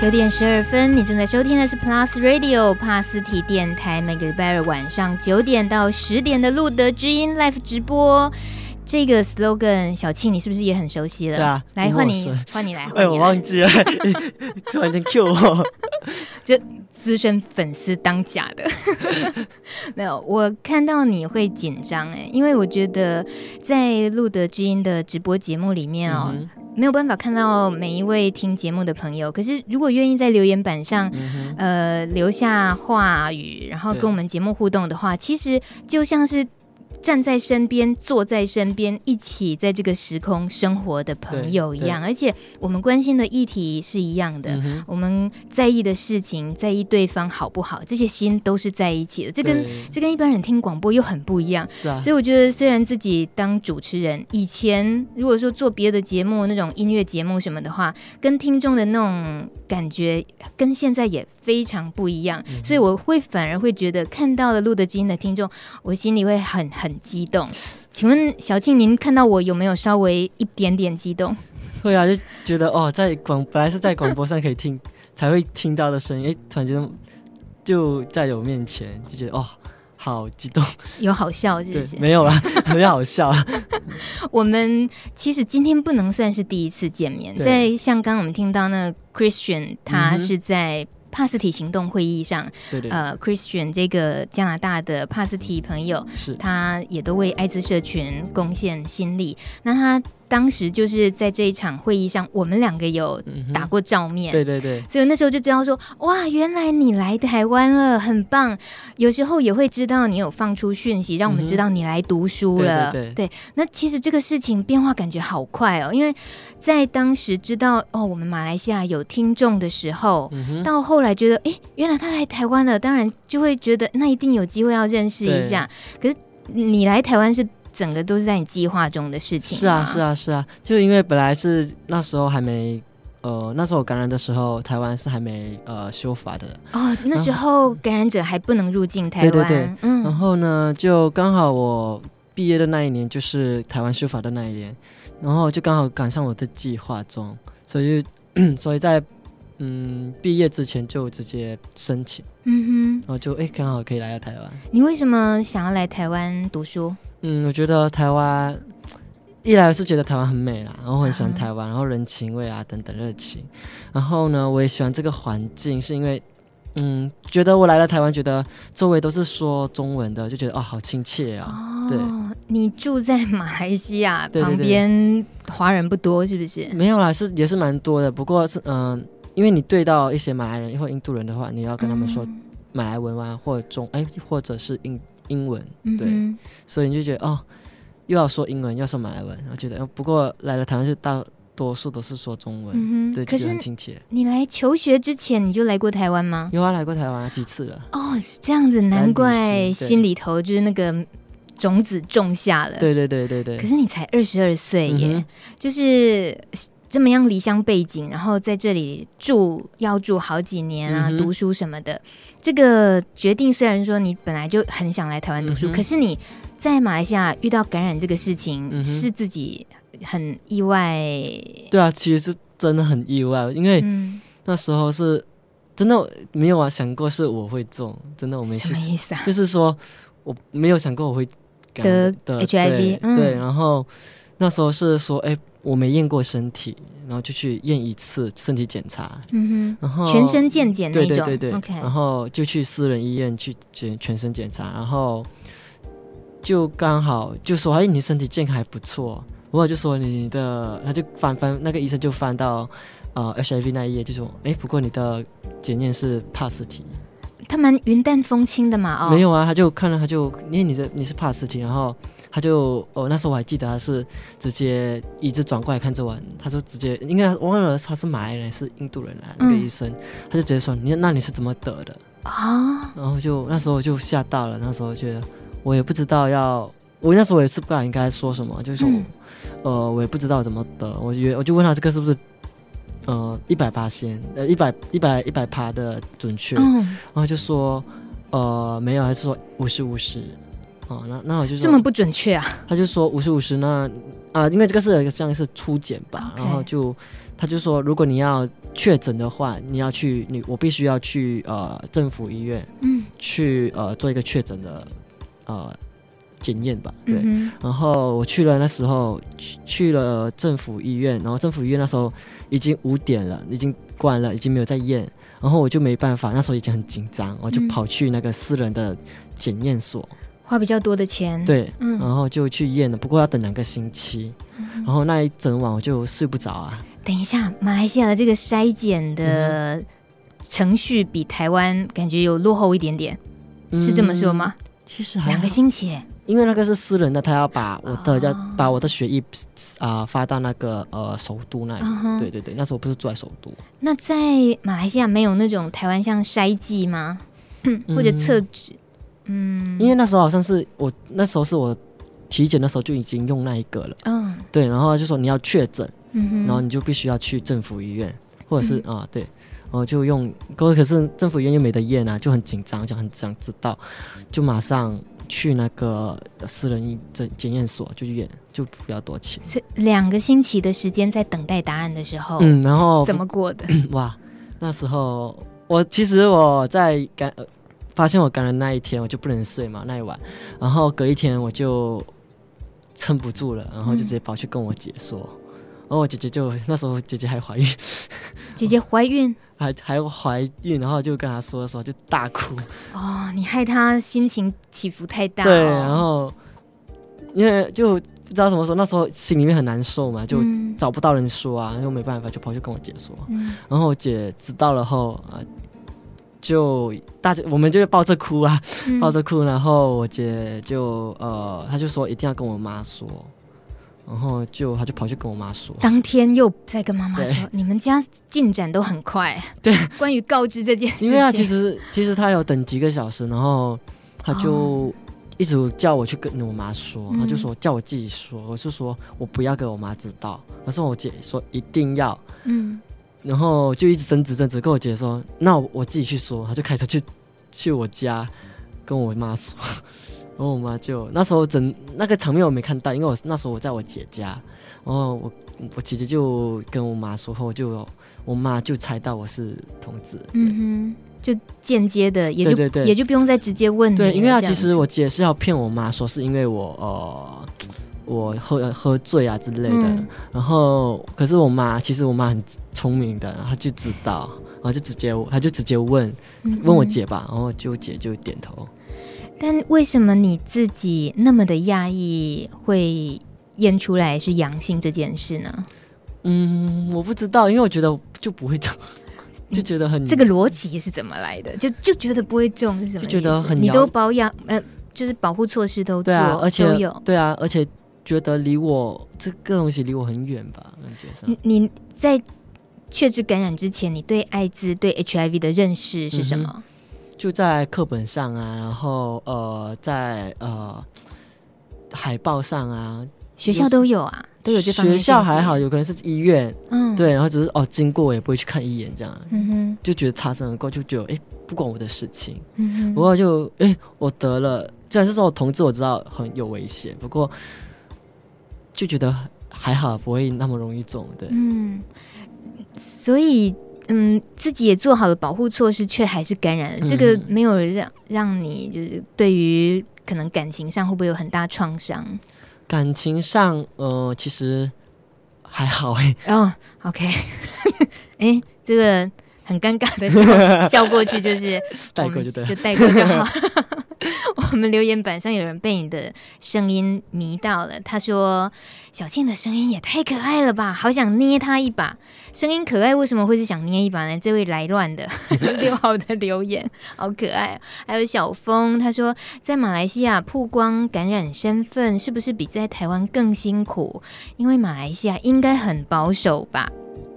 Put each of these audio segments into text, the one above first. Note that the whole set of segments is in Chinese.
九点十二分，你正在收听的是 Plus Radio 帕斯提电台，每个礼拜二晚上九点到十点的路德之音 Live 直播。这个 slogan，小庆你是不是也很熟悉了？对啊，来换你，换你来。哎，我忘记了，突然间 Q 我，就资深粉丝当假的。没有，我看到你会紧张哎，因为我觉得在路德知音的直播节目里面哦。嗯没有办法看到每一位听节目的朋友，可是如果愿意在留言板上，嗯、呃，留下话语，然后跟我们节目互动的话，其实就像是。站在身边，坐在身边，一起在这个时空生活的朋友一样，而且我们关心的议题是一样的，嗯、我们在意的事情，在意对方好不好，这些心都是在一起的。这跟这跟一般人听广播又很不一样。是啊，所以我觉得，虽然自己当主持人，以前如果说做别的节目，那种音乐节目什么的话，跟听众的那种感觉，跟现在也非常不一样。嗯、所以我会反而会觉得，看到了录的基因的听众，我心里会很很。很激动，请问小庆，您看到我有没有稍微一点点激动？会啊，就觉得哦，在广本来是在广播上可以听 才会听到的声音，哎，突然间就在我面前，就觉得哦，好激动，有好笑是不是？没有啦，很好笑。我们其实今天不能算是第一次见面，在像刚刚我们听到那个 Christian，他是在。帕斯提行动会议上，对对对，呃，Christian 这个加拿大的帕斯提朋友，是他也都为艾滋社群贡献心力。那他。当时就是在这一场会议上，我们两个有打过照面，嗯、对对对，所以那时候就知道说，哇，原来你来台湾了，很棒。有时候也会知道你有放出讯息，让我们知道你来读书了。嗯、对，对，对，对，那其实这个事情变化感觉好快哦，因为在当时知道哦，我们马来西亚有听众的时候，嗯、到后来觉得，哎，原来他来台湾了，当然就会觉得那一定有机会要认识一下。可是你来台湾是。整个都是在你计划中的事情。是啊，是啊，是啊，就因为本来是那时候还没，呃，那时候我感染的时候，台湾是还没呃修法的。哦，那时候感染者还不能入境台湾。对对对，嗯。然后呢，就刚好我毕业的那一年，就是台湾修法的那一年，然后就刚好赶上我的计划中，所以 所以在嗯毕业之前就直接申请。嗯哼。然后就哎，刚好可以来到台湾。你为什么想要来台湾读书？嗯，我觉得台湾一来是觉得台湾很美啦，然后我很喜欢台湾，然后人情味啊等等热情，然后呢，我也喜欢这个环境，是因为嗯，觉得我来了台湾，觉得周围都是说中文的，就觉得哦，好亲切啊。哦，对，你住在马来西亚旁边，华人不多是不是？没有啦，是也是蛮多的，不过是嗯、呃，因为你对到一些马来人或印度人的话，你要跟他们说马来文啊，或者中哎，或者是印。英文对，嗯、所以你就觉得哦，又要说英文，又要说马来文，我觉得不过来了台湾就大多数都是说中文，嗯、对，可是很亲切。你来求学之前你就来过台湾吗？有啊，来过台湾几次了。哦，是这样子，难怪心里头就是那个种子种下了。对对对对对。可是你才二十二岁耶，嗯、就是。这么样离乡背景，然后在这里住要住好几年啊，嗯、读书什么的。这个决定虽然说你本来就很想来台湾读书，嗯、可是你在马来西亚遇到感染这个事情，嗯、是自己很意外。对啊，其实是真的很意外，因为那时候是真的没有啊想过是我会中，真的我没什么意思啊，就是说我没有想过我会得得 HIV，对，嗯、对，然后那时候是说哎。我没验过身体，然后就去验一次身体检查，嗯哼，然后全身健检那种，对对对对，Okay. 然后就去私人医院去检全身检查，然后就刚好就说，哎，你身体健康还不错，我就说你的，他就翻翻那个医生就翻到呃 HIV 那一页，就说，哎，不过你的检验是帕斯提，他蛮云淡风轻的嘛，哦，没有啊，他就看了他就，因为你是你是帕斯提，然后。他就哦，那时候我还记得他是直接一直转过来看着我，他说直接应该忘了他是马来人是印度人来、嗯、那个医生，他就直接说你那你是怎么得的？啊？然后就那时候我就吓到了，那时候觉得我也不知道要，我那时候我也是不知道应该说什么，就是说、嗯、呃我也不知道怎么得，我觉我就问他这个是不是呃一百八先呃一百一百一百趴的准确，嗯、然后就说呃没有，还是说五十五十。哦，那那我就说这么不准确啊？他就说五十五十，那啊，因为这个是有一个像是初检吧.然后就他就说，如果你要确诊的话，你要去你我必须要去呃政府医院，嗯，去呃做一个确诊的呃检验吧，对。嗯、然后我去了那时候去去了政府医院，然后政府医院那时候已经五点了，已经关了，已经没有在验。然后我就没办法，那时候已经很紧张，我就跑去那个私人的检验所，嗯、花比较多的钱。对，嗯、然后就去验了，不过要等两个星期，嗯、然后那一整晚我就睡不着啊。等一下，马来西亚的这个筛检的程序比台湾感觉有落后一点点，嗯、是这么说吗？其实还两个星期。因为那个是私人的，他要把我的要、哦、把我的血液啊、呃、发到那个呃首都那里。嗯、对对对，那时候不是住在首都。那在马来西亚没有那种台湾像筛剂吗？嗯、或者测纸？嗯，因为那时候好像是我那时候是我体检的时候就已经用那一个了。嗯，对，然后就说你要确诊，然后你就必须要去政府医院，或者是啊、对，然后就用，可是政府医院又没得验啊，就很紧张，就很想知道，就马上。去那个私人医检检验所就验，就不要多钱。是两个星期的时间在等待答案的时候，嗯，然后怎么过的？哇，那时候我其实我在感发现我感染那一天，我就不能睡嘛，那一晚，然后隔一天我就撑不住了，然后就直接跑去跟我姐说，嗯、然后我姐姐就那时候姐姐还怀孕，姐姐怀孕。还还怀孕，然后就跟他说的时候就大哭。哦，你害他心情起伏太大。对，然后因为就不知道怎么说，那时候心里面很难受嘛，就找不到人说啊，又、嗯、没办法，就跑去跟我姐说。嗯、然后我姐知道了后啊，就大家我们就抱着哭啊，嗯、抱着哭，然后我姐就呃，她就说一定要跟我妈说。然后就她就跑去跟我妈说，当天又在跟妈妈说，你们家进展都很快。对，关于告知这件事，因为啊，其实其实她有等几个小时，然后她就一直叫我去跟我妈说，哦、他就说叫我自己说，我是说我不要给我妈知道，可是我姐说一定要，嗯，然后就一直争执争执，跟我姐说，那我，我自己去说，他就开车去去我家跟我妈说。然后我妈就那时候整那个场面我没看到，因为我那时候我在我姐家，然后我我姐姐就跟我妈说后，就我妈就猜到我是同志，嗯哼，就间接的也就也就不用再直接问，对，因为啊，其实我姐是要骗我妈说是因为我呃我喝喝醉啊之类的，嗯、然后可是我妈其实我妈很聪明的，她就知道，然后就直接她就直接问、问我姐吧，然后就姐就点头。但为什么你自己那么的讶异会验出来是阳性这件事呢？嗯，我不知道，因为我觉得就不会中，就觉得很这个逻辑是怎么来的？就就觉得不会中是什么？就觉得很你都保养呃，就是保护措施都做，对啊，而且都有对啊，而且觉得离我这个东西离我很远吧？感觉上你在确知感染之前，你对艾滋对 HIV 的认识是什么？嗯就在课本上啊，然后呃，在呃海报上啊，学校都有啊，都有这方面。学校还好，有可能是医院，嗯，对，然后只是哦经过，我也不会去看一眼这样，嗯哼，就觉得擦身而过，就觉得哎不关我的事情，嗯哼，不过就哎我得了，虽然是说我同志，我知道很有危险，不过就觉得还好，不会那么容易中，对，嗯，所以。嗯，自己也做好了保护措施，却还是感染了。嗯、这个没有让让你就是对于可能感情上会不会有很大创伤？感情上，呃，其实还好哎。哦，OK，哎，这个很尴尬的笑，笑过去就是带过就带过就好。我们留言板上有人被你的声音迷到了，他说：“小倩的声音也太可爱了吧，好想捏他一把。”声音可爱，为什么会是想捏一把呢？这位来乱的 六号的留言好可爱。还有小峰，他说在马来西亚曝光感染身份，是不是比在台湾更辛苦？因为马来西亚应该很保守吧？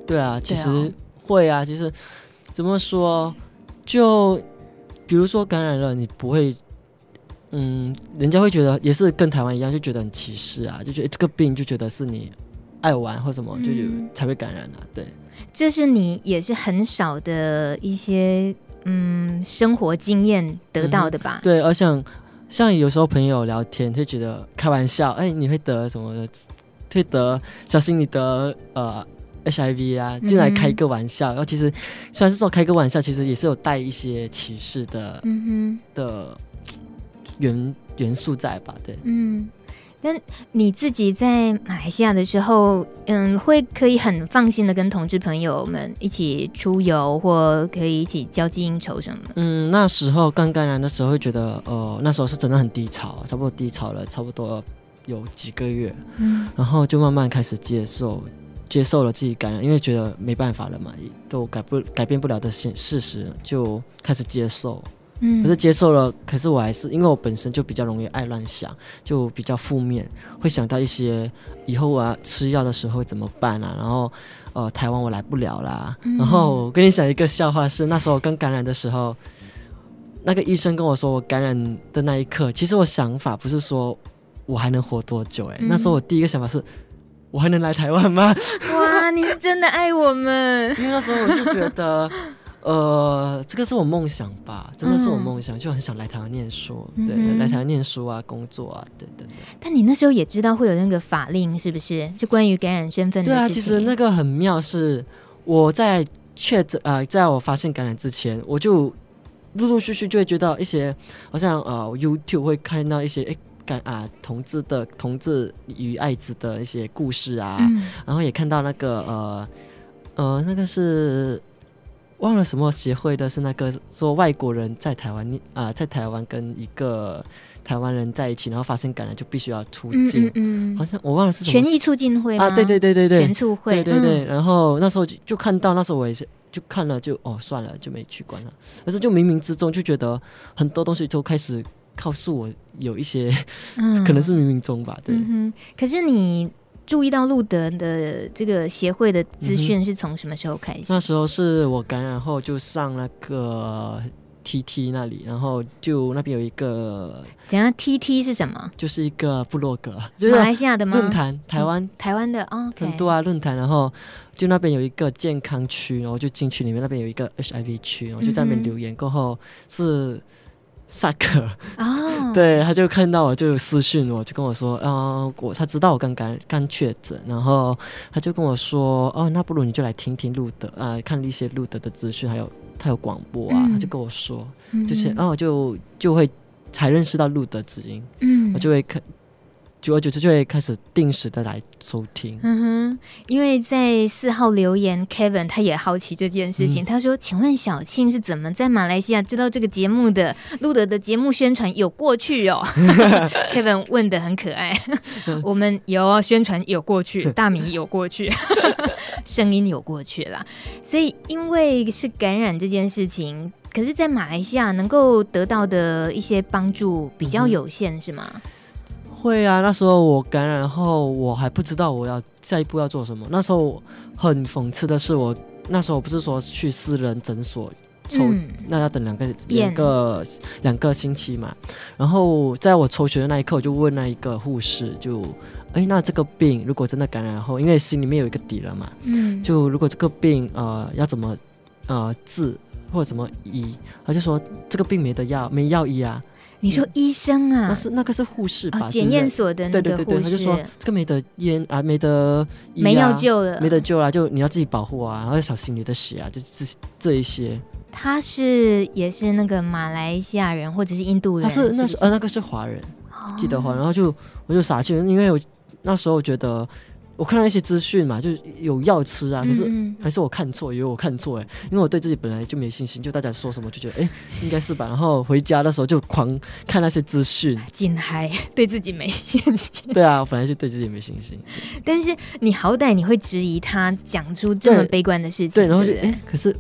对啊，其实会啊，其实怎么说，就比如说感染了，你不会。嗯，人家会觉得也是跟台湾一样，就觉得很歧视啊，就觉得这个病就觉得是你爱玩或什么，就才会感染啊。对，这是你也是很少的一些嗯生活经验得到的吧？嗯、对，而像像有时候朋友聊天，会觉得开玩笑，哎，你会得什么的？会得小心你得呃 HIV 啊，就来开个玩笑。嗯、然后其实虽然是说开个玩笑，其实也是有带一些歧视的，嗯哼的元元素在吧？对，嗯。但你自己在马来西亚的时候，嗯，会可以很放心的跟同志朋友们一起出游，或可以一起交际应酬什么？嗯，那时候刚感染的时候，会觉得，呃，那时候是真的很低潮，差不多低潮了，差不多有几个月，嗯，然后就慢慢开始接受，接受了自己感染，因为觉得没办法了嘛，都改不改变不了的现事实，就开始接受。可是接受了，可是我还是因为我本身就比较容易爱乱想，就比较负面，会想到一些以后我要吃药的时候怎么办啊？然后，呃，台湾我来不了啦。嗯、然后我跟你讲一个笑话是，是那时候我刚感染的时候，那个医生跟我说我感染的那一刻，其实我想法不是说我还能活多久、欸，哎、嗯，那时候我第一个想法是，我还能来台湾吗？哇，你是真的爱我们，因为那时候我是觉得。呃，这个是我梦想吧，真的是我梦想，嗯、就很想来台湾念书，对，来台湾念书啊，工作啊，对对对。但你那时候也知道会有那个法令，是不是？就关于感染身份的。对啊，其实那个很妙，是我在确诊啊，在我发现感染之前，我就陆陆续续就会觉得一些，好像呃，YouTube 会看到一些诶感啊同志的同志与艾滋的一些故事啊，嗯、然后也看到那个呃呃那个是。忘了什么协会的是那个说外国人在台湾啊、呃，在台湾跟一个台湾人在一起，然后发生感染就必须要出境，嗯，嗯，嗯，好像我忘了是什么权益促进会啊，对对对对。对，全促会，对对对。然后那时候就就看到，那时候我也是就看了就哦算了就没去管了，可是就冥冥之中就觉得很多东西都开始告诉我有一些，嗯、可能是冥冥中吧，对。嗯、可是你。注意到路德的这个协会的资讯是从什么时候开始？嗯、那时候是我感染后就上那个 TT 那里，然后就那边有一个。怎样？TT 是什么？就是一个部落格，就是、马来西亚的吗？论坛，台湾、嗯，台湾的哦，很多啊论坛。然后就那边有一个健康区，然后就进去里面，那边有一个 HIV 区，然后就在那边留言。过后是。萨克啊，对，他就看到我就私讯我，就跟我说，啊、呃，我他知道我刚刚刚确诊，然后他就跟我说，哦，那不如你就来听听路德啊、呃，看一些路德的资讯，还有他有广播啊，嗯、他就跟我说，就是，哦、就就会才认识到路德之音，嗯，我就会看。久而久之就会开始定时的来收听。嗯哼，因为在四号留言，Kevin 他也好奇这件事情。嗯、他说：“请问小庆是怎么在马来西亚知道这个节目的？路德的节目宣传有过去哦。”Kevin 问的很可爱。我们有宣传有过去，大米有过去，声音有过去啦。所以因为是感染这件事情，可是，在马来西亚能够得到的一些帮助比较有限，嗯、是吗？会啊，那时候我感染后，我还不知道我要下一步要做什么。那时候很讽刺的是我，我那时候不是说去私人诊所抽，嗯、那要等两个两个两个星期嘛。然后在我抽血的那一刻，我就问那一个护士，就哎，那这个病如果真的感染后，因为心里面有一个底了嘛，嗯，就如果这个病呃要怎么呃治或者怎么医，他就说这个病没得药，没药医啊。你说医生啊？那是那个是护士吧？检验所的那个护士。说这个没得烟啊，没得没药救了，没得救了，就你要自己保护啊，然后要小心你的血啊，就这这一些。他是也是那个马来西亚人或者是印度人？他是那是呃那个是华人，记得华，然后就我就傻去，因为我那时候觉得。我看到一些资讯嘛，就有药吃啊，可是还是我看错，以为我看错哎，因为我对自己本来就没信心，就大家说什么就觉得哎，应该是吧。然后回家的时候就狂看那些资讯，紧嗨，对自己没信心。对啊，我本来就对自己没信心。但是你好歹你会质疑他讲出这么悲观的事情，对，对，然后就哎，可是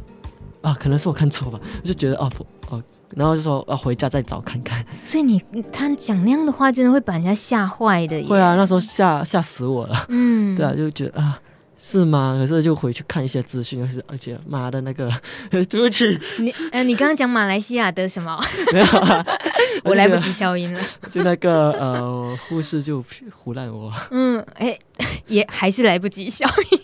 啊，可能是我看错吧，我就觉得哦哦。然后就说要回家再找看看，所以你他讲那样的话，真的会把人家吓坏的。会啊，那时候吓吓死我了。嗯，对啊，就觉得啊，是吗？可是就回去看一些资讯，就是而且妈的那个，对不起。你呃，你刚刚讲马来西亚的什么？没有啊，我来不及消音了。就那个呃，护士就胡乱我。嗯，哎，也还是来不及消音。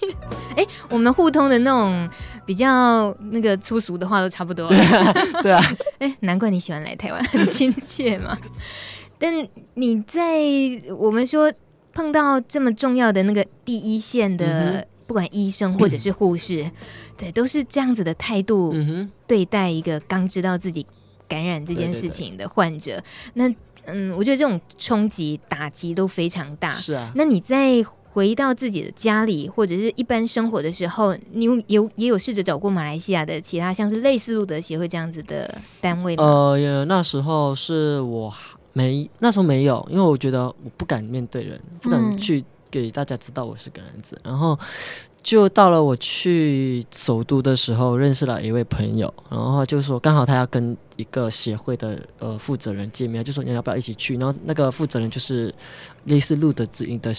哎，我们互通的那种。比较那个粗俗的话都差不多。对啊，对啊。哎，难怪你喜欢来台湾，很亲切嘛。但你在我们说碰到这么重要的那个第一线的不管医生或者是护士，嗯、对，都是这样子的态度对待一个刚知道自己感染这件事情的患者。对对对，那嗯，我觉得这种冲击打击都非常大。是啊，那你在回到自己的家里或者是一般生活的时候，你有有也有试着找过马来西亚的其他像是类似路德协会这样子的单位吗？呃，那时候是我没那时候没有，因为我觉得我不敢面对人，不敢去给大家知道我是个男子，嗯、然后。就到了我去首都的时候，认识了一位朋友，然后就说刚好他要跟一个协会的呃负责人见面，就说你要不要一起去？然后那个负责人就是类似路德之音的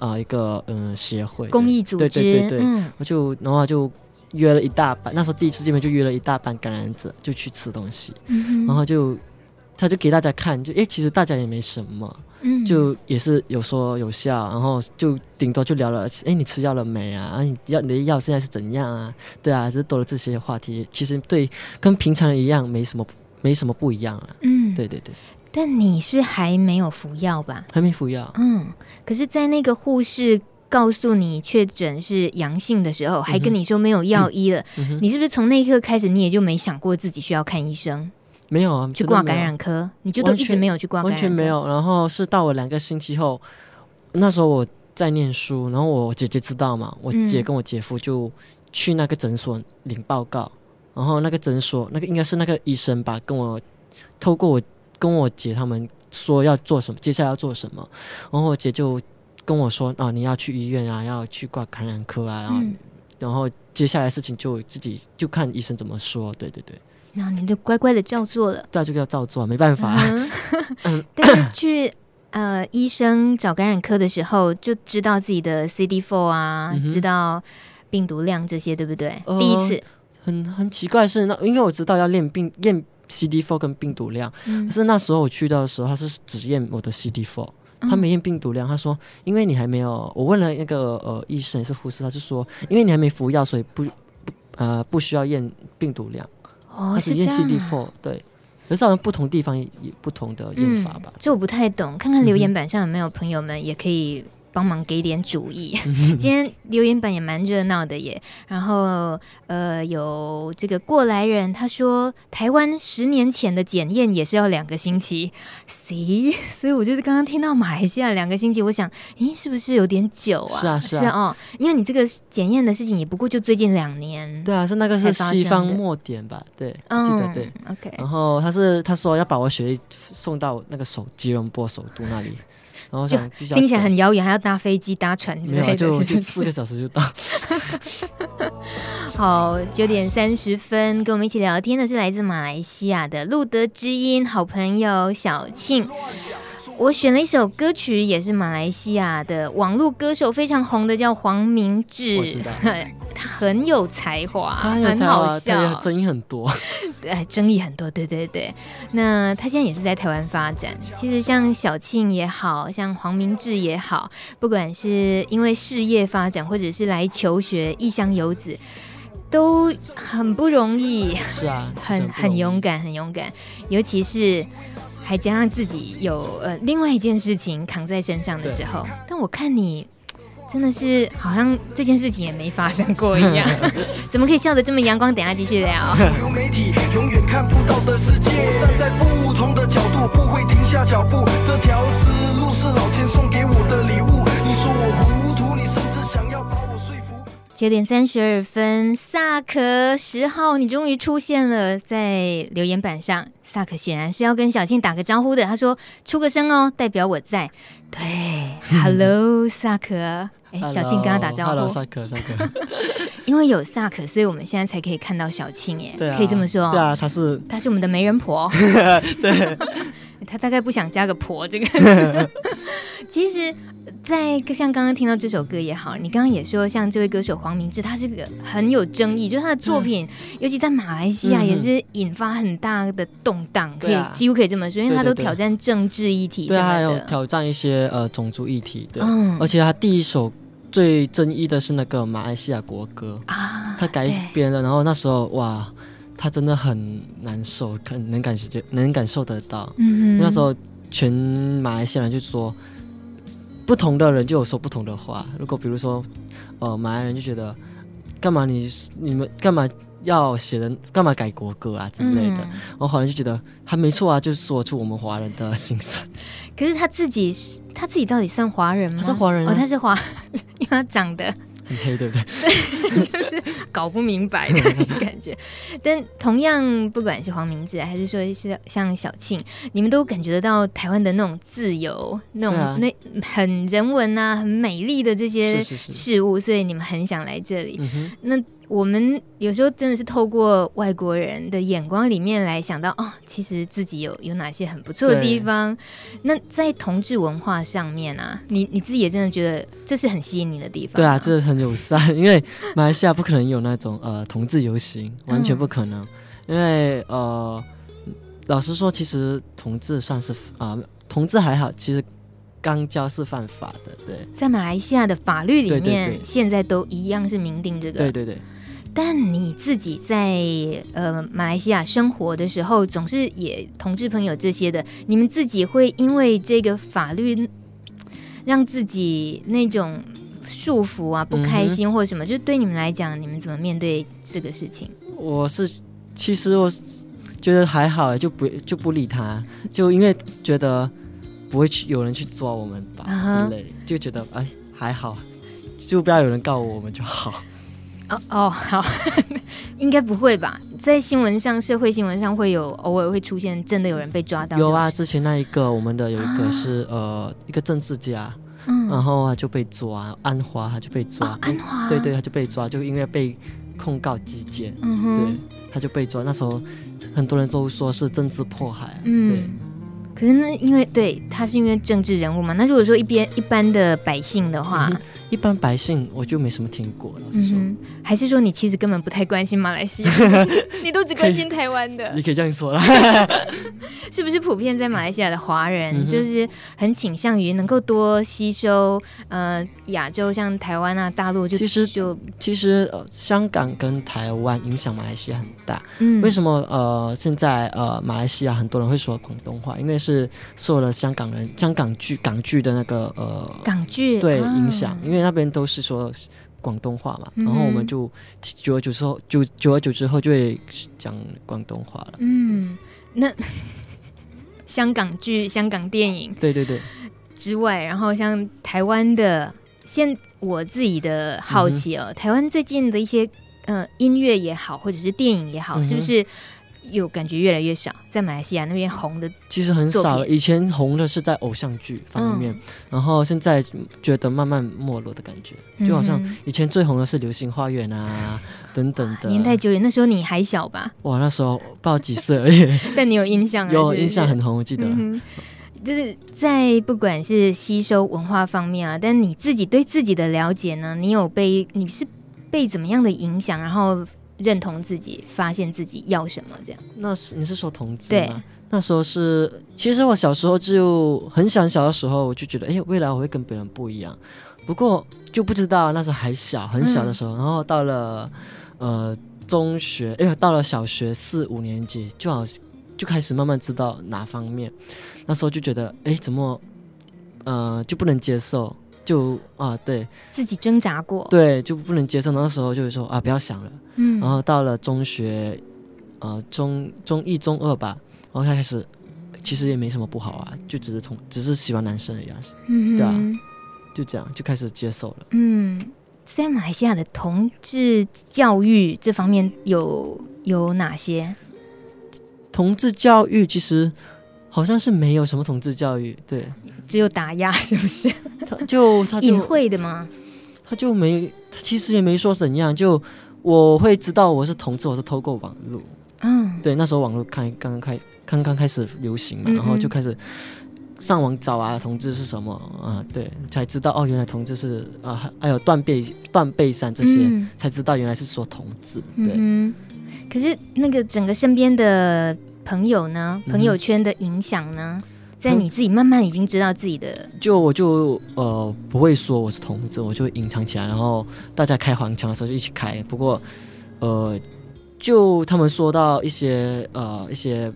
啊、呃、一个嗯、呃、协会。公益组织，对对对对，嗯、我就然后就约了一大班，那时候第一次见面就约了一大班感染者，就去吃东西，嗯、然后就他就给大家看，就哎其实大家也没什么。嗯，就也是有说有笑，然后就顶多就聊了，哎，你吃药了没啊？啊，你药你的药现在是怎样啊？对啊，就多了这些话题，其实对跟平常人一样，没什么没什么不一样啊。嗯，对对对。但你是还没有服药吧？还没服药。嗯，可是，在那个护士告诉你确诊是阳性的时候，还跟你说没有药医了，嗯嗯、你是不是从那一刻开始，你也就没想过自己需要看医生？没有啊，去挂感染科，你就都一直没有去挂感染科？完全没有。然后是到了两个星期后，那时候我在念书，然后我姐姐知道嘛，我姐跟我姐夫就去那个诊所领报告，嗯、然后那个诊所那个应该是那个医生吧，跟我透过我跟我姐他们说要做什么，接下来要做什么，然后我姐就跟我说啊，你要去医院啊，要去挂感染科啊，然后、嗯、然后接下来事情就自己就看医生怎么说，对对对。那你就乖乖的照做了，对，就要照做，没办法。嗯，但是去呃医生找感染科的时候，就知道自己的 CD4 啊，嗯、哼知道病毒量这些，对不对？呃、第一次，很很奇怪是那，因为我知道要验病验 CD4 跟病毒量，嗯、可是那时候我去到的时候，他是只验我的 CD4，他没验病毒量。他说，因为你还没有，我问了那个呃医生是护士，他就说，因为你还没服药，所以不不呃不需要验病毒量。哦，是这样。CD4，对，可是好像不同地方有不同的用法吧？这、嗯、我不太懂，看看留言板上有没有朋友们也可以。帮忙给点主意。今天留言板也蛮热闹的耶。然后呃，有这个过来人他说，台湾十年前的检验也是要两个星期。C，所以我就是刚刚听到马来西亚两个星期，我想，咦，是不是有点久啊？是啊，是啊，是哦。因为你这个检验的事情也不过就最近两年。对啊，是那个是西方末点吧？对，嗯、记得对。OK。然后他是他说要把我血液送到那个首吉隆坡首都那里。然后就听起来很遥远，还要搭飞机、搭船之类就四个小时就到。好，九点三十分，跟我们一起聊天的是来自马来西亚的路德之音好朋友小庆。我选了一首歌曲，也是马来西亚的网络歌手，非常红的，叫黄明志。他很有才华，很，好笑，争议很多。对，争议很多。对对对，那他现在也是在台湾发展。其实像小庆也好，像黄明志也好，不管是因为事业发展，或者是来求学，异乡游子，都很不容易。是啊，很很勇敢，很勇敢，尤其是。还加上自己有呃另外一件事情扛在身上的时候，但我看你真的是好像这件事情也没发生过一样，怎么可以笑得这么阳光？等下继续聊。流媒体永远看不到的世界，站在不同的角度不会停下脚步，这条思路是老天送给我的礼物。你说我糊涂，你甚至想要把我说服。九点三十二分，萨克十号，你终于出现了在留言板上。萨克显然是要跟小庆打个招呼的。他说：“出个声哦，代表我在。” 对，Hello，萨克。哎，小庆跟他打招呼。Hello，萨克，萨克。因为有萨克，所以我们现在才可以看到小庆。耶，对啊，可以这么说。对啊，他是他是我们的媒人婆。对，他大概不想加个婆这个。其实。在像刚刚听到这首歌也好，你刚刚也说，像这位歌手黄明志，他是个很有争议，就是他的作品，嗯、尤其在马来西亚也是引发很大的动荡，嗯、可以、啊、几乎可以这么说，因为他都挑战政治议题，对，还有挑战一些呃种族议题，对，嗯、而且他第一首最争议的是那个马来西亚国歌啊，他改编了，然后那时候哇，他真的很难受，可能感觉能感受得到，嗯哼，那时候全马来西亚人就说。不同的人就有说不同的话。如果比如说，呃，马来人就觉得，干嘛你你们干嘛要写人，干嘛改国歌啊之类的，我华人就觉得还没错啊，就说出我们华人的心声。可是他自己，他自己到底算华人吗？他是华人啊，哦，他是华，因为他长得。很黑，对不对？就是搞不明白的感觉。但同样，不管是黄明志，还是说是像小庆，你们都感觉得到台湾的那种自由，那种、啊、那很人文啊，很美丽的这些事物，是是是，所以你们很想来这里。嗯、那。我们有时候真的是透过外国人的眼光里面来想到，哦，其实自己有有哪些很不错的地方。那在同志文化上面啊，你你自己也真的觉得这是很吸引你的地方？对啊，这是很友善，因为马来西亚不可能有那种呃同志游行，完全不可能。嗯、因为呃，老实说，其实同志算是啊、呃，同志还好，其实肛交是犯法的。对，在马来西亚的法律里面，对对对，现在都一样是明定这个。对对对。但你自己在呃马来西亚生活的时候，总是也同志朋友这些的，你们自己会因为这个法律让自己那种束缚啊、不开心或什么？嗯、就对你们来讲，你们怎么面对这个事情？我是其实我觉得还好，就不就不理他，就因为觉得不会去有人去抓我们吧之类，就觉得哎还好，就不要有人告我们就好。哦哦，好，应该不会吧？在新闻上，社会新闻上会有偶尔会出现，真的有人被抓到。有啊，之前那一个，我们的有一个是、啊、呃一个政治家，嗯，然后他就被抓，安华他就被抓，哦、安华，对对，他就被抓，就因为被控告基奸，嗯哼，对，他就被抓。那时候很多人都说是政治迫害，嗯，对。可是那因为对他是因为政治人物嘛，那如果说一边一般的百姓的话。嗯一般百姓我就没什么听过，老实说、嗯，还是说你其实根本不太关心马来西亚，你都只关心台湾的？你可以这样说啦，是不是普遍在马来西亚的华人、嗯、就是很倾向于能够多吸收呃亚洲像台湾啊大陆就其实就其实呃香港跟台湾影响马来西亚很大，嗯，为什么呃现在呃马来西亚很多人会说广东话？因为是受了香港人香港剧港剧的那个呃港剧对、啊、影响，因为。那边都是说广东话嘛，嗯、然后我们就久而久之后，久久而久之后就会讲广东话了。嗯，那 香港剧、香港电影，对对对之外，然后像台湾的，现我自己的好奇哦，嗯、台湾最近的一些呃音乐也好，或者是电影也好，嗯、是不是？有感觉越来越少，在马来西亚那边红的其实很少了。以前红的是在偶像剧方面，嗯，然后现在觉得慢慢没落的感觉，就好像以前最红的是《流星花园》啊 等等的。年代久远，那时候你还小吧？哇，那时候不知道几岁而已。但你有印象啊？有印象，很红，我记得。嗯，就是在不管是吸收文化方面啊，但你自己对自己的了解呢？你有被你是被怎么样的影响？然后。认同自己，发现自己要什么，这样。那是你是说同志吗？对，那时候是，其实我小时候就很想小的时候，我就觉得，哎，未来我会跟别人不一样。不过就不知道那时候还小，很小的时候。嗯、然后到了呃中学，哎，到了小学四五年级，就好就开始慢慢知道哪方面。那时候就觉得，哎，怎么呃就不能接受？就啊，对自己挣扎过，对，就不能接受。那时候就是说啊，不要想了。嗯，然后到了中学，呃，中中一、中二吧，然后他开始，其实也没什么不好啊，就只是同，只是喜欢男生而已，嗯，对啊，就这样就开始接受了。嗯，在马来西亚的同志教育这方面有有哪些？同志教育其实好像是没有什么同志教育，对。只有打压，是不是？他就隐晦的吗？他就没，他其实也没说怎样。就我会知道我是同志，我是透过网络。嗯，对，那时候网络开刚刚开刚刚开始流行嘛，嗯嗯，然后就开始上网找啊，同志是什么啊？对，才知道哦，原来同志是啊，还有断背断背山这些，嗯，才知道原来是说同志。对，嗯，可是那个整个身边的朋友呢，朋友圈的影响呢？嗯在你自己慢慢已经知道自己的，嗯、就我就呃不会说我是同志，我就隐藏起来，然后大家开黄腔的时候就一起开。不过呃，就他们说到一些呃一些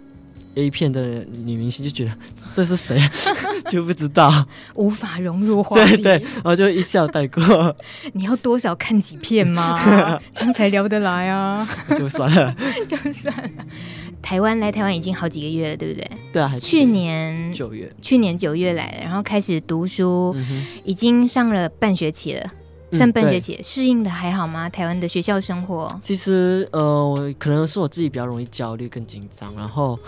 A 片的女明星，就觉得这是谁，就不知道，无法融入话题，对对，然后就一笑带过。你要多少看几片吗？这样才聊得来啊。就算了，就算了。台湾来台湾已经好几个月了，对不对？对啊，去年九月，去年九月来了，然后开始读书，嗯、已经上了半学期了。算半学期，适、嗯、应的还好吗？台湾的学校生活？其实呃，可能是我自己比较容易焦虑跟紧张，然后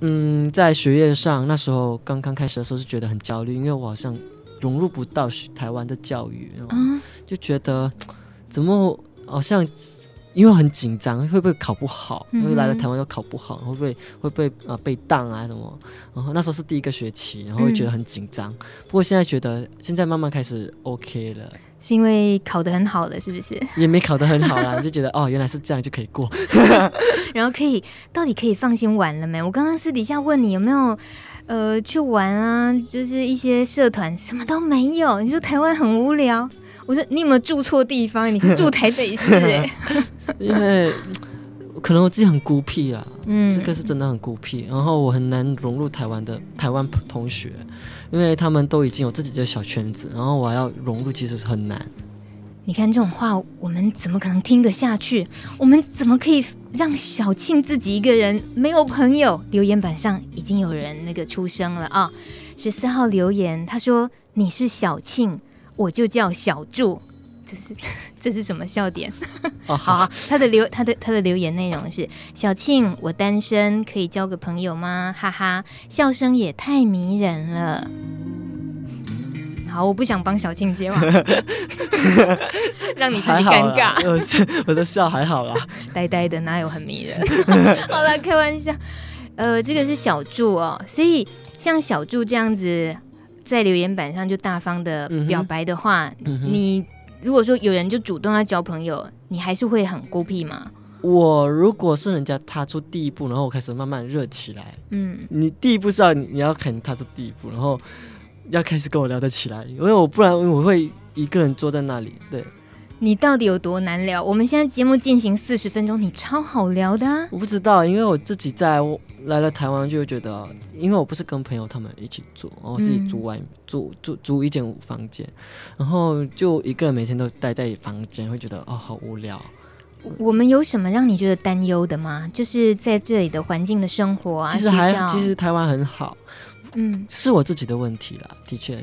嗯，在学业上那时候刚刚开始的时候是觉得很焦虑，因为我好像融入不到台湾的教育，嗯，就觉得怎么好像。因为很紧张，会不会考不好？因为来了台湾又考不好，会不会会不会啊被当啊什么？然后那时候是第一个学期，然后会觉得很紧张。嗯、不过现在觉得现在慢慢开始 OK 了，是因为考得很好了，是不是？也没考得很好啦，就觉得哦原来是这样就可以过，然后可以到底可以放心玩了没？我刚刚私底下问你有没有呃去玩啊，就是一些社团什么都没有。你说台湾很无聊。我说你有没有住错地方？你是住台北市哎？因为可能我自己很孤僻啊，嗯，这个是真的很孤僻。然后我很难融入台湾的台湾同学，因为他们都已经有自己的小圈子，然后我还要融入，其实是很难。你看这种话，我们怎么可能听得下去？我们怎么可以让小庆自己一个人没有朋友？留言板上已经有人那个出声了啊！十四号留言，他说你是小庆。我就叫小祝，这是这是什么笑点？哦、好、啊，他的留他的他的留言内容是：小庆，我单身，可以交个朋友吗？哈哈，笑声也太迷人了。好，我不想帮小庆接话，让你自己尴尬。我我的笑还好啦，呆呆的哪有很迷人？好了，开玩笑。呃，这个是小柱哦，所以像小柱这样子。在留言板上就大方的表白的话，你如果说有人就主动要交朋友，你还是会很孤僻吗？我如果是人家踏出第一步，然后我开始慢慢热起来，嗯，你第一步是要你，你要肯踏出第一步，然后要开始跟我聊得起来，因为我不然我会一个人坐在那里，对。你到底有多难聊？我们现在节目进行四十分钟，你超好聊的啊。我不知道，因为我自己在来了台湾就觉得，因为我不是跟朋友他们一起住，然后自己住外住住住一间房间，然后就一个人每天都待在房间，会觉得哦好无聊。我们有什么让你觉得担忧的吗？就是在这里的环境的生活啊。其实还其实台湾很好，嗯，是我自己的问题啦，的确。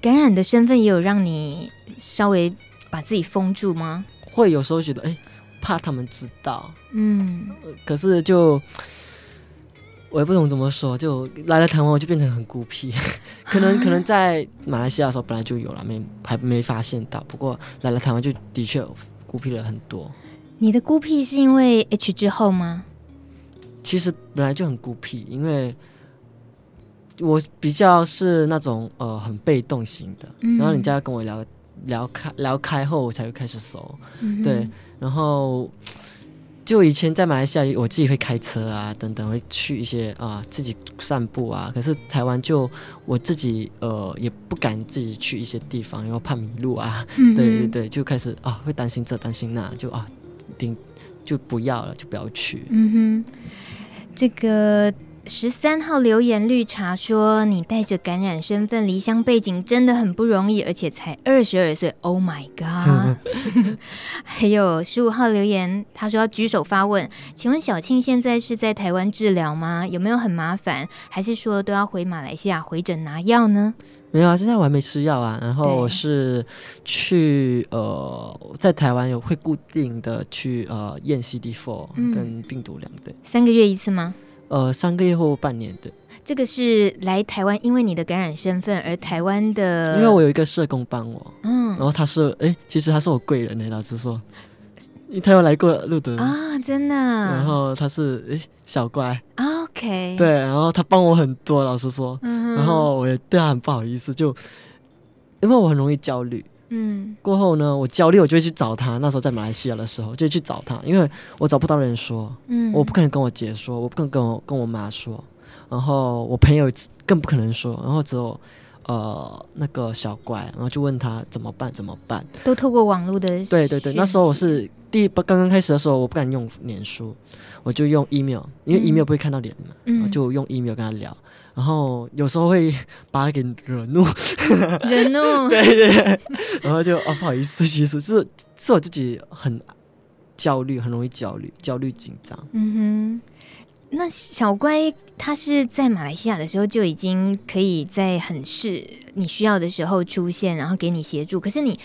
感染的身份也有让你稍微。把自己封住吗？会有时候觉得，哎、欸，怕他们知道。嗯，可是就我也不懂怎么说，就来了台湾，我就变成很孤僻。可能可能在马来西亚的时候本来就有了，没还没发现到。不过来了台湾，就的确孤僻了很多。你的孤僻是因为 H 之后吗？其实本来就很孤僻，因为我比较是那种呃很被动型的，嗯、然后人家跟我聊。聊开聊开后，我才会开始熟，嗯、对。然后就以前在马来西亚，我自己会开车啊，等等，会去一些啊、呃，自己散步啊。可是台湾就我自己呃，也不敢自己去一些地方，因为怕迷路啊。嗯、对对对，就开始啊，会担心这担心那，就啊，顶就不要了，就不要去。嗯哼，这个。十三号留言绿茶说：“你带着感染身份离乡背景真的很不容易，而且才二十二岁。”Oh my god！还有十五号留言，他说要举手发问，请问小庆现在是在台湾治疗吗？有没有很麻烦？还是说都要回马来西亚回诊拿药呢？没有啊，现在我还没吃药啊。然后我是去呃，在台湾有会固定的去呃验 CD4 跟病毒两，对，三个月一次吗？呃，三个月或半年的，这个是来台湾，因为你的感染身份，而台湾的，因为我有一个社工帮我，嗯，然后他是，哎，其实他是我贵人呢，老实说，他有来过路德。啊，真的，然后他是，哎，小乖，OK，对，然后他帮我很多，老实说，嗯，然后我也对他很不好意思，就因为我很容易焦虑。嗯，过后呢，我焦虑，我就会去找他。那时候在马来西亚的时候，就去找他，因为我找不到人说，嗯，我不可能跟我姐说，我不可能跟我跟我妈说，然后我朋友更不可能说，然后只有呃那个小乖，然后就问他怎么办，怎么办？都透过网络的，对对对，那时候我是第一刚刚开始的时候，我不敢用脸书，我就用 email，因为 email 不会看到脸嘛，嗯、就用 email 跟他聊。然后有时候会把他给惹怒，惹怒，对对，然后就哦不好意思，其实是是我自己很焦虑，很容易焦虑，焦虑紧张。嗯哼，那小乖他是在马来西亚的时候就已经可以在很是你需要的时候出现，然后给你协助。可是你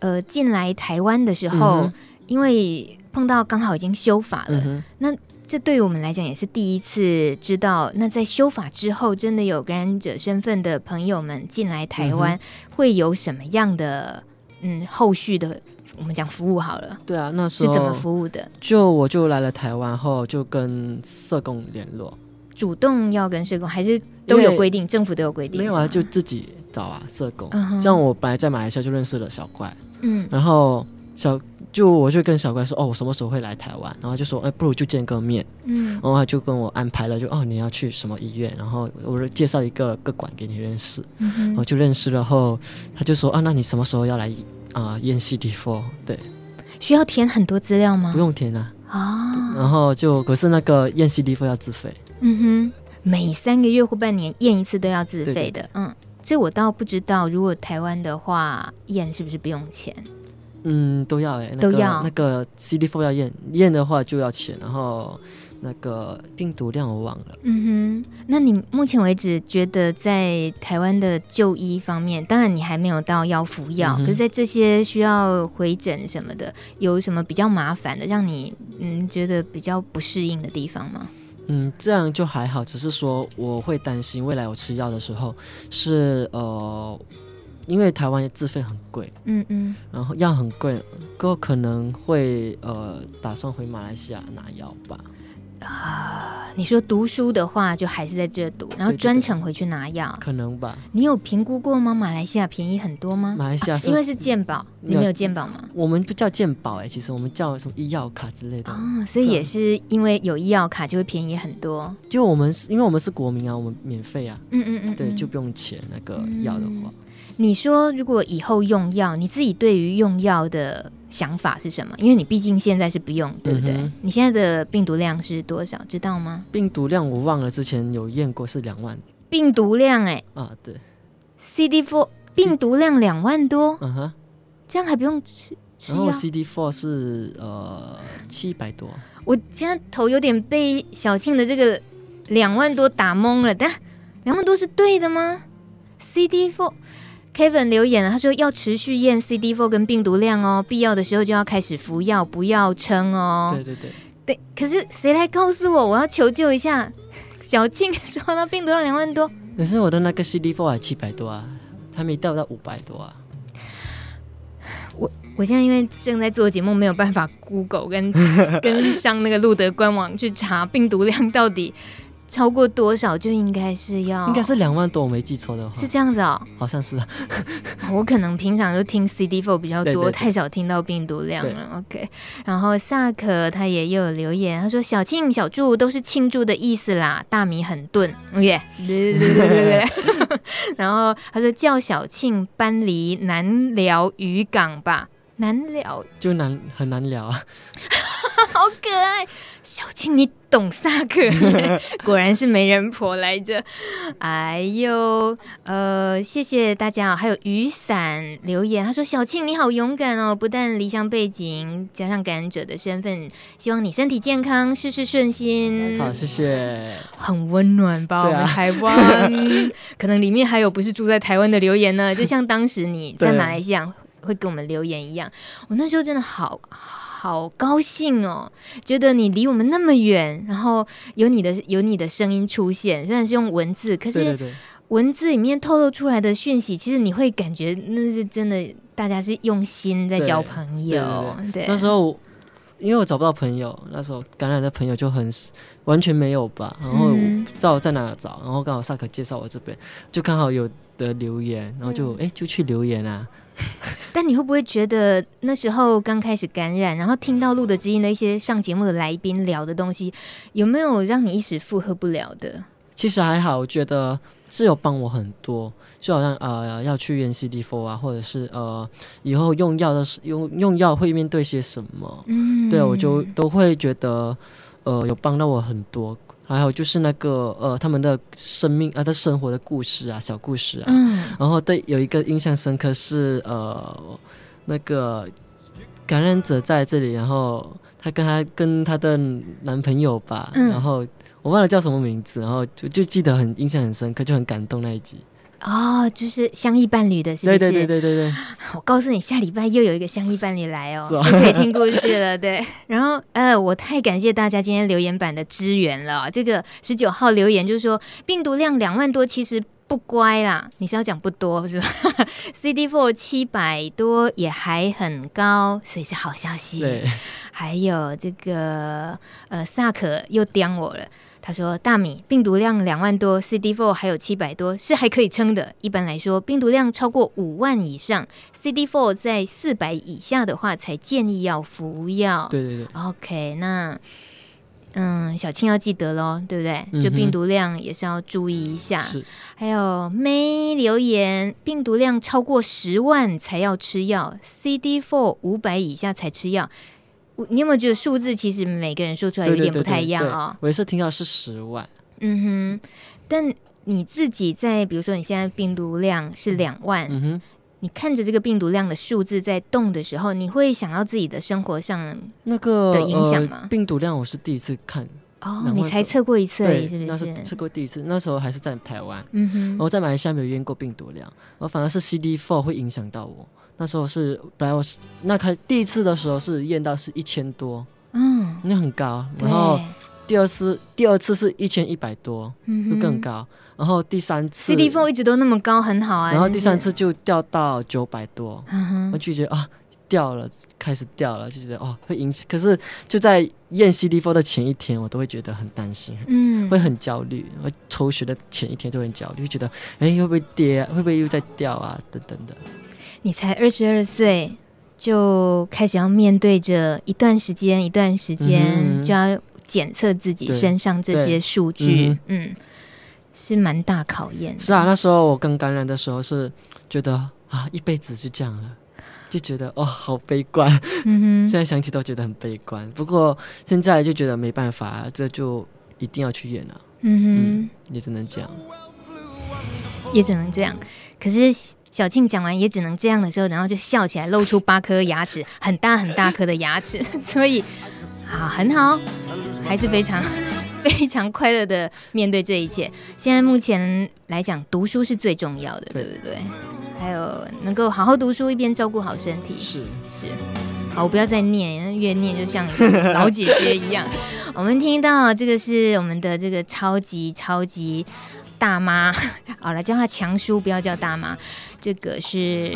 呃进来台湾的时候，嗯、因为碰到刚好已经修法了，嗯、那。这对于我们来讲也是第一次知道。那在修法之后，真的有感染者身份的朋友们进来台湾，会有什么样的嗯后续的我们讲服务好了？对啊，那时候是怎么服务的？就我就来了台湾后，就跟社工联络，主动要跟社工，还是都有规定？政府都有规定？没有啊，就自己找啊，社工。像、uh. 我本来在马来西亚就认识了小怪，嗯，然后小。就我就跟小乖说，哦，我什么时候会来台湾？然后就说，哎，不如就见个面。嗯，然后他就跟我安排了，就哦，你要去什么医院？然后我就介绍一个个馆给你认识。嗯哼，然后就认识了后，他就说，啊，那你什么时候要来啊？验 CD4？对，需要填很多资料吗？不用填啊。啊。然后就可是那个验 CD4 要自费。嗯哼，每三个月或半年验一次都要自费的。对对对，嗯，这我倒不知道。如果台湾的话，验是不是不用钱？嗯，都要哎、欸，那个、都要那个 CD4 要验验的话就要钱，然后那个病毒量我忘了。嗯哼，那你目前为止觉得在台湾的就医方面，当然你还没有到要服药，嗯、可是在这些需要回诊什么的，有什么比较麻烦的，让你嗯觉得比较不适应的地方吗？嗯，这样就还好，只是说我会担心未来我吃药的时候是呃。因为台湾自费很贵，嗯嗯，然后药很贵，哥可能会呃打算回马来西亚拿药吧。啊，你说读书的话，就还是在这读，然后专程回去拿药，可能吧？你有评估过吗？马来西亚便宜很多吗？马来西亚因为是健保，你没有健保吗？我们不叫健保哎，其实我们叫什么医药卡之类的。哦，所以也是因为有医药卡就会便宜很多。就我们是因为我们是国民啊，我们免费啊，嗯，嗯嗯嗯，对，就不用钱那个药的话。嗯你说，如果以后用药，你自己对于用药的想法是什么？因为你毕竟现在是不用，对不对？嗯、你现在的病毒量是多少？知道吗？病毒量我忘了，之前有验过是两万。病毒量哎、欸，啊对，CD4 病毒量两万多，嗯哼，这样还不用吃吃药？然后 CD4 是呃七百多。我现在头有点被小庆的这个两万多打懵了，但两万多是对的吗？CD4。Kevin 留言了，他说要持续验 CD4 跟病毒量哦，必要的时候就要开始服药，不要撑哦。对对对，对。可是谁来告诉我？我要求救一下。小庆说他病毒量两万多，可是我的那个 CD4 还七百多啊，他没掉到五百多啊。我我现在因为正在做节目，没有办法 Google 跟 跟上那个路德官网去查病毒量到底。超过多少就应该是要，应该是两万多，我没记错的话，是这样子哦，好像是。我可能平常就听 CD4 比较多，太少听到病毒量了。OK，然后萨克他也又有留言，他说小庆小祝都是庆祝的意思啦，大米很炖，耶，对对对对对。然后他说叫小庆搬离南寮渔港吧，南寮？就难很难聊啊。好可爱，小庆你懂萨克，果然是媒人婆来着。哎呦，呃，谢谢大家啊！还有雨伞留言，他说：“小庆你好勇敢哦，不但离乡背景，加上感染者的身份，希望你身体健康，事事顺心。”好，谢谢。很温暖吧？我们台湾，可能里面还有不是住在台湾的留言呢。就像当时你在 马来西亚会给我们留言一样，我那时候真的好。好高兴哦，觉得你离我们那么远，然后有你的有你的声音出现，虽然是用文字，可是文字里面透露出来的讯息，其实你会感觉那是真的，大家是用心在交朋友。对，对，对，对，那时候因为我找不到朋友，那时候感染的朋友就很完全没有吧，然后知道在哪找，然后刚好萨克介绍我这边，就刚好有的留言，然后就哎、嗯、就去留言啊。但你会不会觉得那时候刚开始感染，然后听到录的知音的一些上节目的来宾聊的东西，有没有让你一时负荷不了的？其实还好，我觉得是有帮我很多，就好像呃要去验 CD4 啊，或者是呃以后用药的时用用药会面对些什么，嗯，对，我就都会觉得呃有帮到我很多。还有就是那个呃他们的生命啊，他生活的故事啊，小故事啊。嗯。然后对，有一个印象深刻是呃那个感染者在这里，然后她跟她跟她的男朋友吧，嗯、然后我忘了叫什么名字，然后就就记得很印象很深刻，就很感动那一集。哦，就是相依伴侣的，是不是？对对对对对对。我告诉你，下礼拜又有一个相依伴侣来哦，就可以听故事了。对，然后呃，我太感谢大家今天留言板的支援了。这个十九号留言就是说，病毒量两万多，其实不乖啦。你是要讲不多是吧？CD four 七百多也还很高，所以是好消息。对，还有这个呃，萨克又刁我了。他说：“大米病毒量两万多，CD4 还有七百多，是还可以撑的。一般来说，病毒量超过五万以上，CD4 在四百以下的话，才建议要服药。对对对。OK，那嗯，小青要记得喽，对不对？就病毒量也是要注意一下。是。还有没留言，病毒量超过十万才要吃药，CD4 五百以下才吃药。”你有没有觉得数字其实每个人说出来有点不太一样啊？我也是听到是十万。嗯哼，但你自己在比如说你现在病毒量是两万，嗯哼，你看着这个病毒量的数字在动的时候，你会想到自己的生活上那个的影响吗？呃，病毒量我是第一次看哦，你才测过一次而已，是不是？那是测过第一次，那时候还是在台湾，嗯哼，我在马来西亚没有验过病毒量，我反而是 CD4 会影响到我。那时候是本来我是那开第一次的时候是验到是一千多，嗯，那很高。然后第二次第二次是一千一百多，嗯，就更高。然后第三次 CD four 一直都那么高，很好啊。然后第三次就掉到九百多，嗯哼，我就觉得啊掉了，开始掉了，就觉得哦会引起。可是就在验 CD4 的前一天，我都会觉得很担心，嗯，会很焦虑。我抽血的前一天就很焦虑，觉得哎会不会跌，会不会又在掉啊等等的。你才二十二岁，就开始要面对着一段时间，一段时间就要检测自己身上这些数据，嗯，嗯，是蛮大考验。是啊，那时候我刚感染的时候是觉得啊，一辈子就这样了，就觉得哦，好悲观。嗯哼，现在想起都觉得很悲观。不过现在就觉得没办法，这就一定要去验了。嗯哼，嗯，也只能这样，也只能这样。可是。小庆讲完也只能这样的时候，然后就笑起来，露出八颗牙齿，很大很大颗的牙齿，所以啊，很好，还是非常 非常快乐的面对这一切。现在目前来讲，读书是最重要的，对不对？还有能够好好读书，一边照顾好身体，是是。好，我不要再念，越念就像老姐姐一样。我们听到这个是我们的这个超级超级大妈，好，了叫她强叔，不要叫大妈。这个是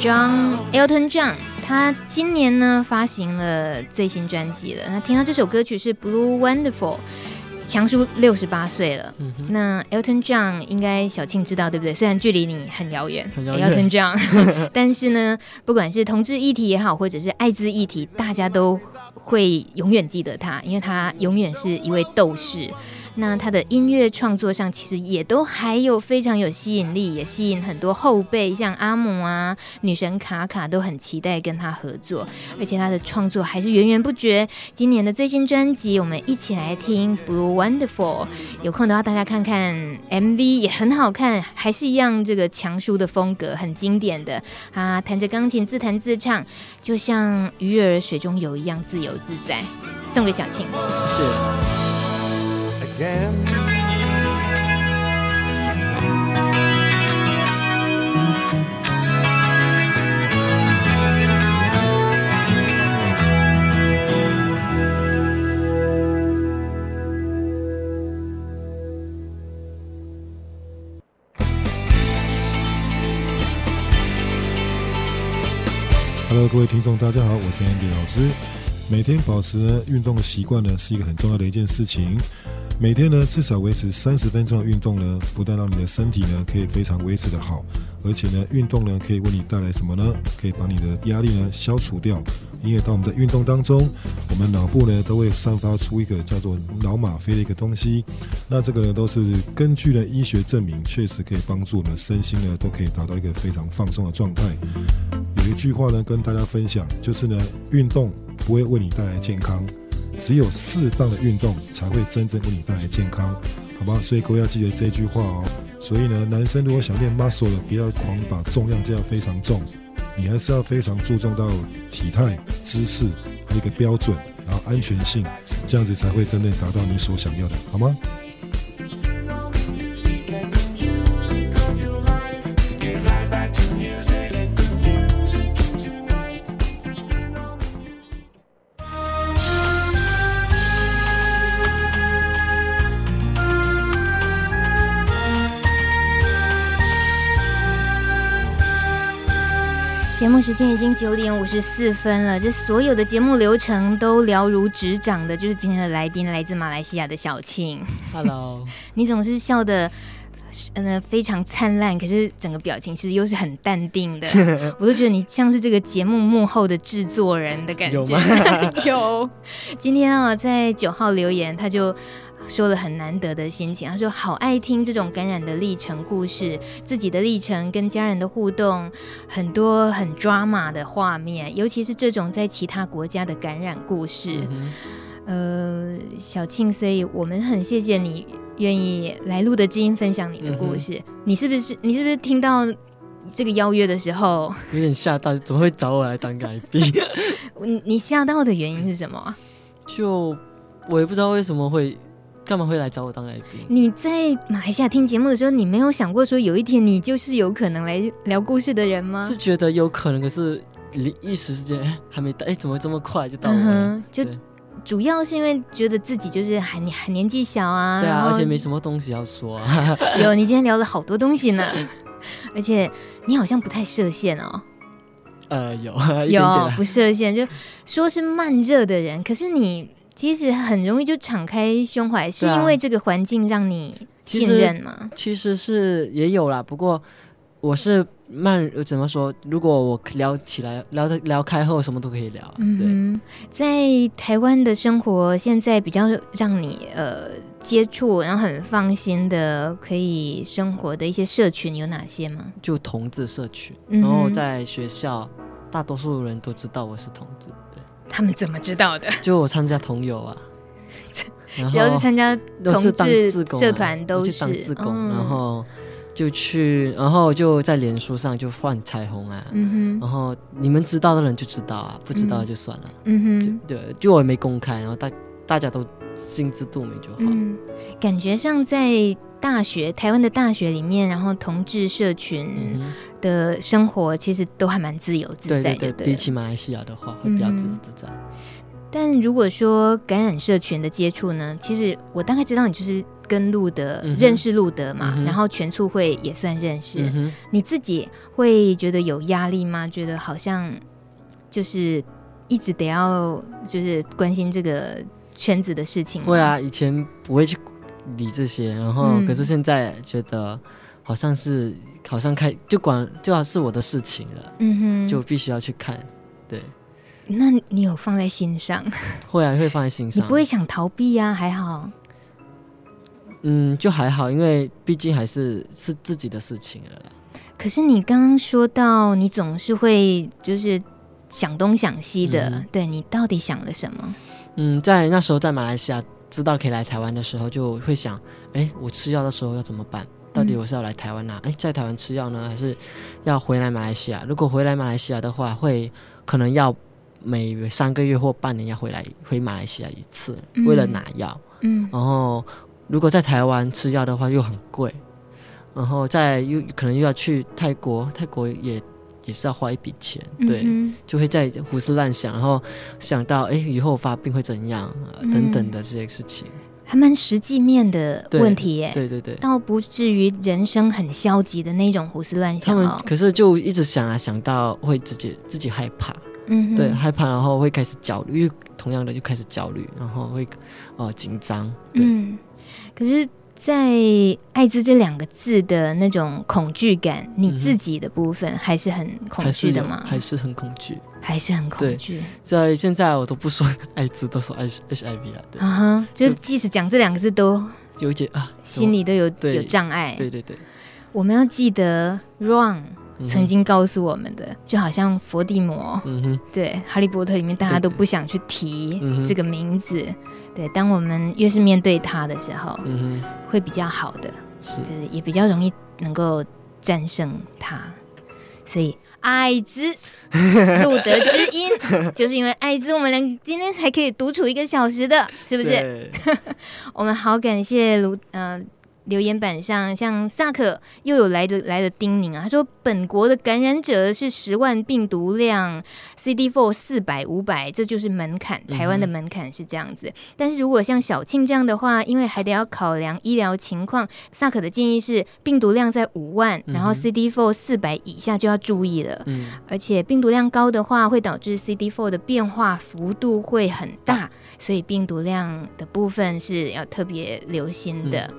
John Elton John，他今年呢发行了最新专辑了。那听到这首歌曲是《Blue Wonderful》，强叔六十八岁了。嗯、那 Elton John 应该小庆知道对不对？虽然距离你很遥远，很遥远，Elton John，但是呢，不管是同志议题也好，或者是艾滋议题，大家都会永远记得他，因为他永远是一位斗士。那他的音乐创作上，其实也都还有非常有吸引力，也吸引很多后辈，像阿姆啊、女神卡卡都很期待跟他合作，而且他的创作还是源源不绝。今年的最新专辑，我们一起来听《Blue Wonderful》，有空的话大家看看 MV 也很好看，还是一样这个强叔的风格，很经典的啊，弹着钢琴自弹自唱，就像鱼儿水中游一样自由自在，送给小庆，谢谢。Hello，各位听众，大家好，我是 Andy 老师。每天保持运动的习惯呢，是一个很重要的一件事情。每天呢，至少维持三十分钟的运动呢，不但让你的身体呢可以非常维持的好，而且呢，运动呢可以为你带来什么呢？可以把你的压力呢消除掉。因为当我们在运动当中，我们脑部呢都会散发出一个叫做脑吗啡的一个东西。那这个呢都是根据呢医学证明，确实可以帮助我们身心呢都可以达到一个非常放松的状态。有一句话呢跟大家分享，就是呢运动不会为你带来健康。只有适当的运动才会真正为你带来健康，好吗？所以各位要记得这句话哦。所以呢，男生如果想练 muscle 的，不要狂把重量加得非常重，你还是要非常注重到体态、姿势，还有一个标准，然后安全性，这样子才会真正达到你所想要的，好吗？节目时间已经九点五十四分了，这所有的节目流程都了如指掌的，就是今天的来宾来自马来西亚的小庆。Hello，你总是笑得呃非常灿烂，可是整个表情其实又是很淡定的，我都觉得你像是这个节目幕后的制作人的感觉。有吗？有。今天啊，在九号留言，他就。说了很难得的心情，他说好爱听这种感染的历程故事，自己的历程跟家人的互动，很多很 drama 的画面，尤其是这种在其他国家的感染故事。嗯、呃，小庆，所以我们很谢谢你愿意来录的知音分享你的故事。嗯、你是不是你是不是听到这个邀约的时候有点吓到？怎么会找我来当改宾？你你吓到的原因是什么？就我也不知道为什么会。干嘛会来找我当来宾？你在马来西亚听节目的时候，你没有想过说有一天你就是有可能来聊故事的人吗？是觉得有可能，可是一时之间 还没到。哎，怎么这么快就到了？嗯、就主要是因为觉得自己就是还年还年纪小啊。对啊，而且没什么东西要说啊。有，你今天聊了好多东西呢，而且你好像不太设限哦。呃，有 有不设限，就说是慢热的人，可是你。其实很容易就敞开胸怀，是因为这个环境让你信任吗？其实，是也有啦，不过我是慢，怎么说？如果我聊起来聊得聊开后，什么都可以聊。嗯，在台湾的生活，现在比较让你呃接触，然后很放心的可以生活的一些社群有哪些吗？就同志社群，然后在学校，嗯、大多数人都知道我是同志。他们怎么知道的？就我参加同友啊，只要是参加同志社团都是当志工，嗯、然后就去，然后就在脸书上就换彩虹啊，嗯、哼。然后你们知道的人就知道啊，不知道就算了，嗯。哼，对，就我也没公开，然后大大家都心知肚明就好。嗯，感觉上在。大学，台湾的大学里面，然后同志社群的生活其实都还蛮自由自在的。对对对，比起马来西亚的话，会比较自由自在。嗯。但如果说感染社群的接触呢，其实我大概知道你就是跟路德、嗯、认识路德嘛，嗯、然后全促会也算认识。嗯、你自己会觉得有压力吗？觉得好像就是一直得要就是关心这个圈子的事情。会啊，以前不会去。理这些，然后可是现在觉得好像是、嗯、好像开就管就要是我的事情了，嗯哼，就必须要去看，对。那你有放在心上？会啊，会放在心上。你不会想逃避呀、啊？还好。嗯，就还好，因为毕竟还是是自己的事情了。可是你刚刚说到，你总是会就是想东想西的，嗯、对，你到底想了什么？嗯，在那时候在马来西亚。知道可以来台湾的时候，就会想，哎，我吃药的时候要怎么办？到底我是要来台湾呢？哎，在台湾吃药呢，还是要回来马来西亚？如果回来马来西亚的话，会可能要每三个月或半年要回来回马来西亚一次，为了拿药。嗯，然后如果在台湾吃药的话又很贵，然后再又可能又要去泰国，泰国也。也是要花一笔钱，对，嗯、就会在胡思乱想，然后想到哎，以后发病会怎样啊，嗯、等等的这些事情，还蛮实际面的问题耶。对对对，倒不至于人生很消极的那种胡思乱想。他们可是就一直想啊，想到会自己自己害怕，嗯，对，害怕，然后会开始焦虑，因为同样的就开始焦虑，然后会哦、呃、紧张，对，嗯，可是。在艾滋这两个字的那种恐惧感，你自己的部分还是很恐惧的吗？还是，很恐惧，还是很恐惧。在现在我都不说艾滋，都说 H H I V 啊。对啊哈，就即使讲这两个字都有点啊，心里都有有障碍。对对对，我们要记得 Ron 曾经告诉我们的，嗯、就好像佛地魔，对，哈利波特里面大家都不想去提这个名字，对，当我们越是面对他的时候，会比较好的，是，就是也比较容易能够战胜他，所以爱滋路德之音，就是因为爱滋，我们能今天才可以独处一个小时的，是不是？我们好感谢卢，嗯、呃。留言板上，像萨克又有来的来的叮咛啊，他说本国的感染者是十万病毒量，CD4 四百五百，这就是门槛。台湾的门槛是这样子，嗯、但是如果像小庆这样的话，因为还得要考量医疗情况，萨克的建议是病毒量在五万，然后 CD4 四百以下就要注意了。嗯，而且病毒量高的话，会导致 CD4 的变化幅度会很大，所以病毒量的部分是要特别留心的。嗯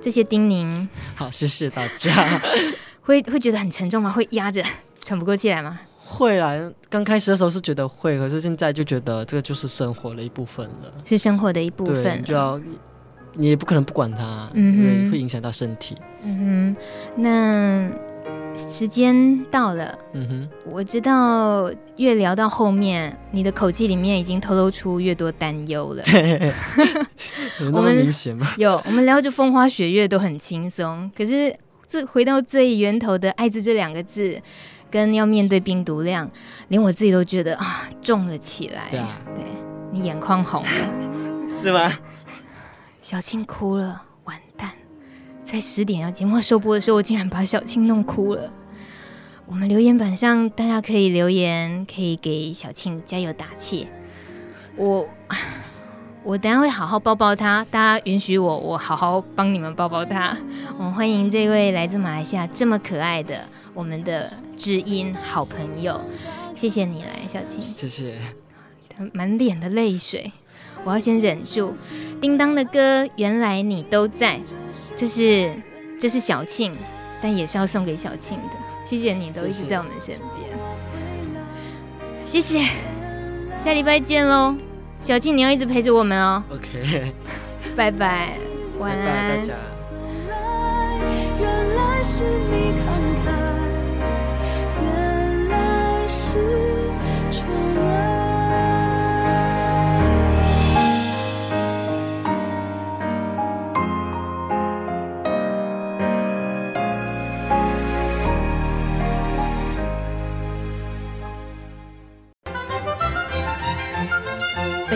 这些叮咛，好，谢谢大家。会会觉得很沉重吗？会压着喘不过气来吗？会啦，刚开始的时候是觉得会，可是现在就觉得这个就是生活的一部分了，是生活的一部分，就要你也不可能不管它，嗯，因为会影响到身体。嗯哼，那。时间到了，嗯哼，我知道越聊到后面，你的口气里面已经透露出越多担忧了。有那么明显吗？有，我们聊着风花雪月都很轻松，可是这回到最源头的“爱滋”这两个字，跟要面对病毒量，连我自己都觉得啊重了起来。对啊，对，你眼眶红了，是吗？小青哭了。在十点要节目收播的时候，我竟然把小庆弄哭了。我们留言板上大家可以留言，可以给小庆加油打气。我我等下会好好抱抱他，大家允许我，我好好帮你们抱抱他。我们欢迎这位来自马来西亚这么可爱的我们的知音好朋友，谢谢你来，小庆，谢谢。他满脸的泪水。我要先忍住。叮当的歌，原来你都在。这是这是小庆，但也是要送给小庆的。谢谢你都一直在我们身边。谢谢，下礼拜见喽。小庆，你要一直陪着我们哦。OK，拜拜，晚安。拜拜大家。原来是你慷